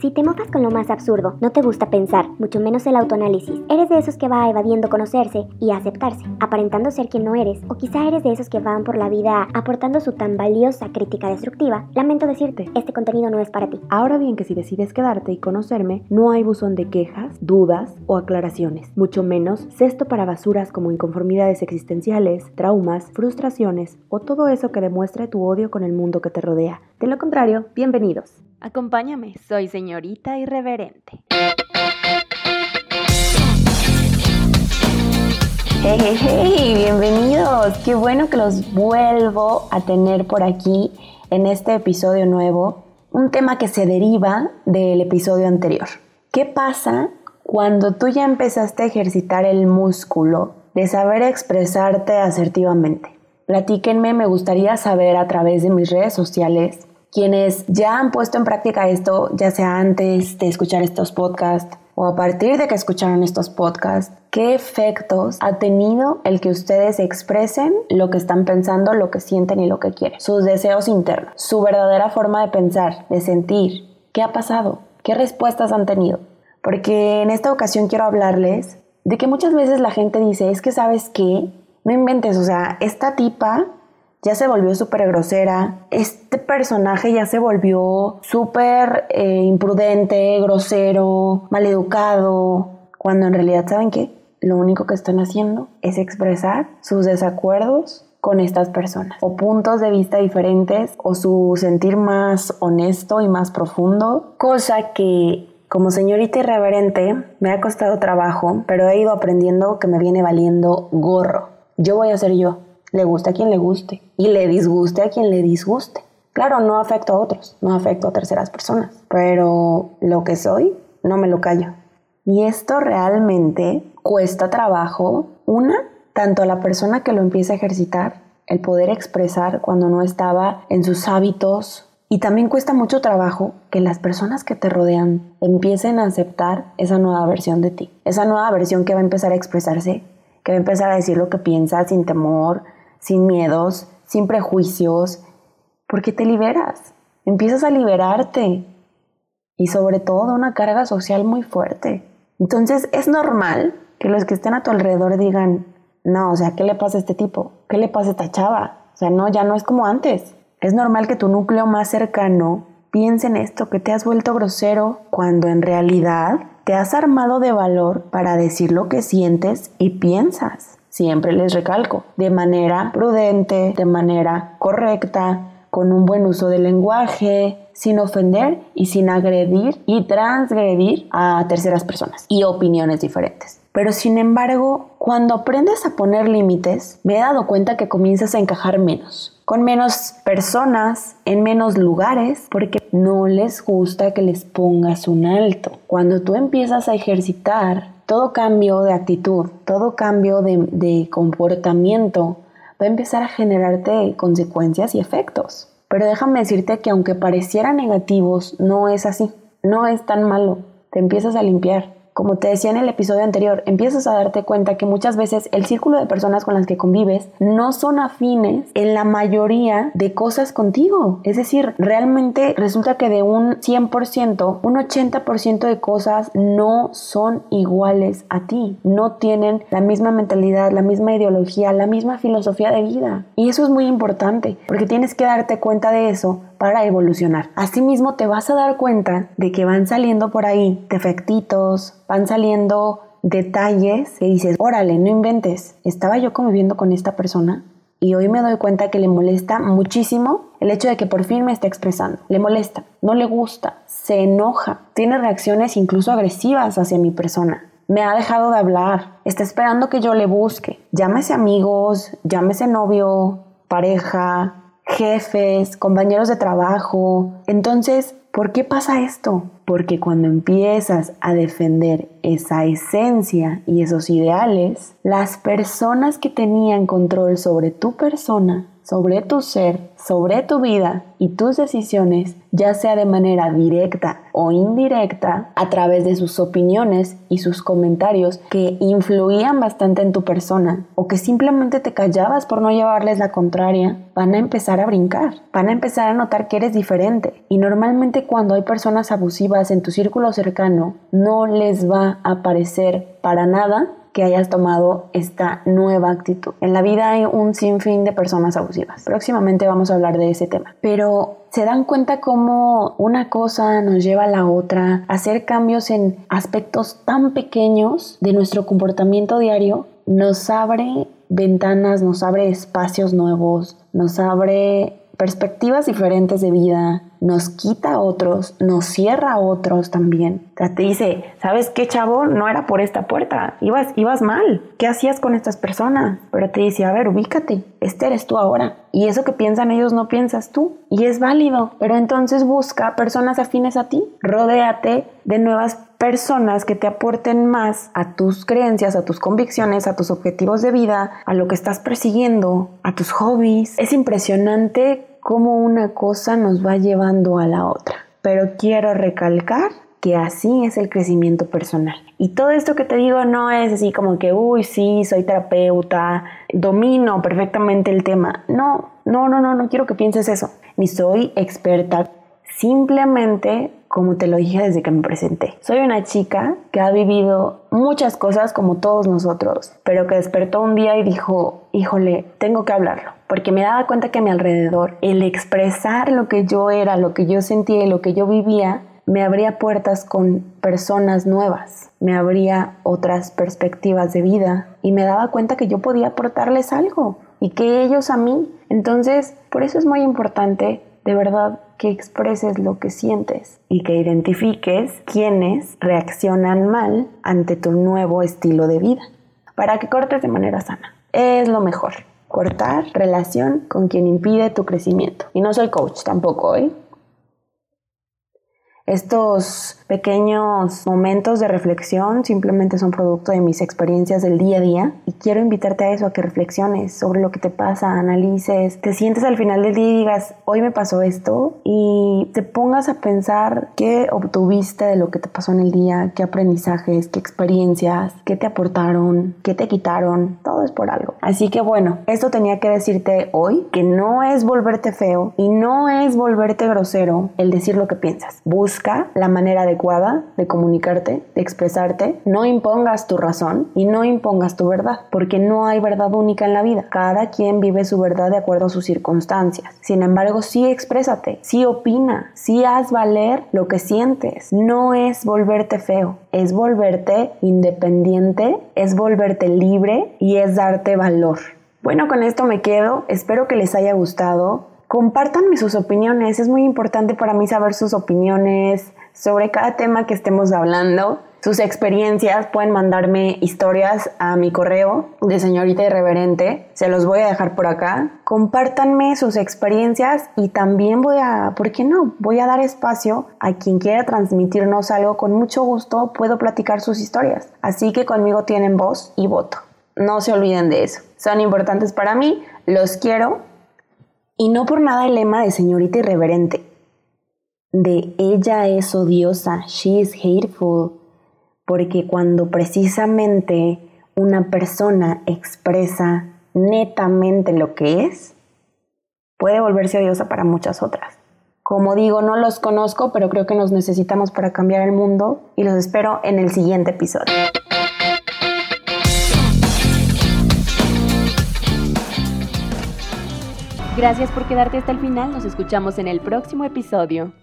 Si te mofas con lo más absurdo, no te gusta pensar, mucho menos el autoanálisis, eres de esos que va evadiendo conocerse y aceptarse, aparentando ser quien no eres, o quizá eres de esos que van por la vida aportando su tan valiosa crítica destructiva, lamento decirte, este contenido no es para ti. Ahora bien que si decides quedarte y conocerme, no hay buzón de quejas, dudas o aclaraciones, mucho menos cesto para basuras como inconformidades existenciales, traumas, frustraciones o todo eso que demuestre tu odio con el mundo que te rodea. De lo contrario, bienvenidos. Acompáñame, soy señorita irreverente. Hey, hey, hey, bienvenidos. Qué bueno que los vuelvo a tener por aquí en este episodio nuevo. Un tema que se deriva del episodio anterior. ¿Qué pasa cuando tú ya empezaste a ejercitar el músculo de saber expresarte asertivamente? Platíquenme, me gustaría saber a través de mis redes sociales quienes ya han puesto en práctica esto, ya sea antes de escuchar estos podcasts o a partir de que escucharon estos podcasts, ¿qué efectos ha tenido el que ustedes expresen lo que están pensando, lo que sienten y lo que quieren? Sus deseos internos, su verdadera forma de pensar, de sentir. ¿Qué ha pasado? ¿Qué respuestas han tenido? Porque en esta ocasión quiero hablarles de que muchas veces la gente dice, es que sabes qué, no inventes, o sea, esta tipa ya se volvió súper grosera, este personaje ya se volvió súper eh, imprudente, grosero, maleducado, cuando en realidad, ¿saben qué? Lo único que están haciendo es expresar sus desacuerdos con estas personas o puntos de vista diferentes o su sentir más honesto y más profundo, cosa que como señorita irreverente me ha costado trabajo, pero he ido aprendiendo que me viene valiendo gorro. Yo voy a ser yo, le guste a quien le guste y le disguste a quien le disguste. Claro, no afecto a otros, no afecto a terceras personas, pero lo que soy no me lo callo. Y esto realmente cuesta trabajo, una, tanto a la persona que lo empieza a ejercitar, el poder expresar cuando no estaba en sus hábitos, y también cuesta mucho trabajo que las personas que te rodean empiecen a aceptar esa nueva versión de ti, esa nueva versión que va a empezar a expresarse, que va a empezar a decir lo que piensa sin temor, sin miedos, sin prejuicios, porque te liberas, empiezas a liberarte y sobre todo una carga social muy fuerte. Entonces es normal que los que estén a tu alrededor digan, no, o sea, ¿qué le pasa a este tipo? ¿Qué le pasa a esta chava? O sea, no, ya no es como antes. Es normal que tu núcleo más cercano piense en esto, que te has vuelto grosero, cuando en realidad te has armado de valor para decir lo que sientes y piensas. Siempre les recalco, de manera prudente, de manera correcta, con un buen uso del lenguaje, sin ofender y sin agredir y transgredir a terceras personas y opiniones diferentes. Pero sin embargo, cuando aprendes a poner límites, me he dado cuenta que comienzas a encajar menos, con menos personas, en menos lugares, porque no les gusta que les pongas un alto. Cuando tú empiezas a ejercitar todo cambio de actitud, todo cambio de, comportamiento va a empezar a generarte consecuencias y efectos. Pero déjame decirte que aunque parecieran negativos, no es así, no es tan malo. Te empiezas a limpiar, como te decía en el episodio anterior, empiezas a darte cuenta que muchas veces el círculo de personas con las que convives no son afines en la mayoría de cosas contigo. Es decir, realmente resulta que de un 100%, un 80% de cosas no son iguales a ti. No tienen la misma mentalidad, la misma ideología, la misma filosofía de vida. Y eso es muy importante, porque tienes que darte cuenta de eso para evolucionar. Asimismo, te vas a dar cuenta de que van saliendo por ahí defectitos, van saliendo detalles que dices, órale, no inventes, estaba yo conviviendo con esta persona y hoy me doy cuenta que le molesta muchísimo el hecho de que por fin me esté expresando. Le molesta, no le gusta, se enoja, tiene reacciones incluso agresivas hacia mi persona. Me ha dejado de hablar, está esperando que yo le busque. Llámese amigos, llámese novio, pareja, jefes, compañeros de trabajo. Entonces, ¿por qué pasa esto? Porque cuando empiezas a defender esa esencia y esos ideales, las personas que tenían control sobre tu persona sobre tu ser, sobre tu vida y tus decisiones, ya sea de manera directa o indirecta, a través de sus opiniones y sus comentarios que influían bastante en tu persona o que simplemente te callabas por no llevarles la contraria, van a empezar a brincar, van a empezar a notar que eres diferente. Y normalmente cuando hay personas abusivas en tu círculo cercano, no les va a parecer para nada que hayas tomado esta nueva actitud. En la vida hay un sinfín de personas abusivas. Próximamente vamos a hablar de ese tema. Pero se dan cuenta cómo una cosa nos lleva a la otra, hacer cambios en aspectos tan pequeños de nuestro comportamiento diario nos abre ventanas, nos abre espacios nuevos, nos abre perspectivas diferentes de vida, nos quita otros, nos cierra a otros también. O sea, te dice, ¿sabes qué, chavo? No era por esta puerta, ibas, ibas mal. ¿Qué hacías con estas personas? Pero te dice, a ver, ubícate, este eres tú ahora. Y eso que piensan ellos no piensas tú. Y es válido. Pero entonces busca personas afines a ti. Rodéate de nuevas personas que te aporten más a tus creencias, a tus convicciones, a tus objetivos de vida, a lo que estás persiguiendo, a tus hobbies. Es impresionante cómo una cosa nos va llevando a la otra. Pero quiero recalcar que así es el crecimiento personal. Y todo esto que te digo no es así como que, uy, sí, soy terapeuta, domino perfectamente el tema. No, no, no, no, no quiero que pienses eso. Ni soy experta. Simplemente, como te lo dije desde que me presenté, soy una chica que ha vivido muchas cosas como todos nosotros, pero que despertó un día y dijo, híjole, tengo que hablarlo porque me daba cuenta que a mi alrededor el expresar lo que yo era, lo que yo sentía y lo que yo vivía, me abría puertas con personas nuevas, me abría otras perspectivas de vida y me daba cuenta que yo podía aportarles algo y que ellos a mí. Entonces, por eso es muy importante de verdad que expreses lo que sientes y que identifiques quiénes reaccionan mal ante tu nuevo estilo de vida para que cortes de manera sana. Es lo mejor cortar relación con quien impide tu crecimiento. Y no soy coach tampoco, ¿eh? Estos pequeños momentos de reflexión simplemente son producto de mis experiencias del día a día y quiero invitarte a eso, a que reflexiones sobre lo que te pasa, analices, te sientes al final del día y digas, hoy me pasó esto y te pongas a pensar qué obtuviste de lo que te pasó en el día, qué aprendizajes, qué experiencias, qué te aportaron, qué te quitaron, todo es por algo. Así que bueno, esto tenía que decirte hoy que no es volverte feo y no es volverte grosero el decir lo que piensas. La manera adecuada de comunicarte, de expresarte. No impongas tu razón y no impongas tu verdad, porque no hay verdad única en la vida. Cada quien vive su verdad de acuerdo a sus circunstancias. Sin embargo, sí exprésate, sí opina, sí haz valer lo que sientes. No es volverte feo, es volverte independiente, es volverte libre y es darte valor. Bueno, con esto me quedo. Espero que les haya gustado. Compártanme sus opiniones, es muy importante para mí saber sus opiniones sobre cada tema que estemos hablando. Sus experiencias pueden mandarme historias a mi correo de señorita irreverente. Se los voy a dejar por acá. Compártanme sus experiencias y también voy a, ¿por qué no? Voy a dar espacio a quien quiera transmitirnos algo. Con mucho gusto puedo platicar sus historias. Así que conmigo tienen voz y voto. No se olviden de eso. Son importantes para mí. Los quiero y no por nada el lema de señorita irreverente, de ella es odiosa, she is hateful, porque cuando precisamente una persona expresa netamente lo que es, puede volverse odiosa para muchas otras. Como digo, no los conozco, pero creo que nos necesitamos para cambiar el mundo y los espero en el siguiente episodio. Gracias por quedarte hasta el final. Nos escuchamos en el próximo episodio.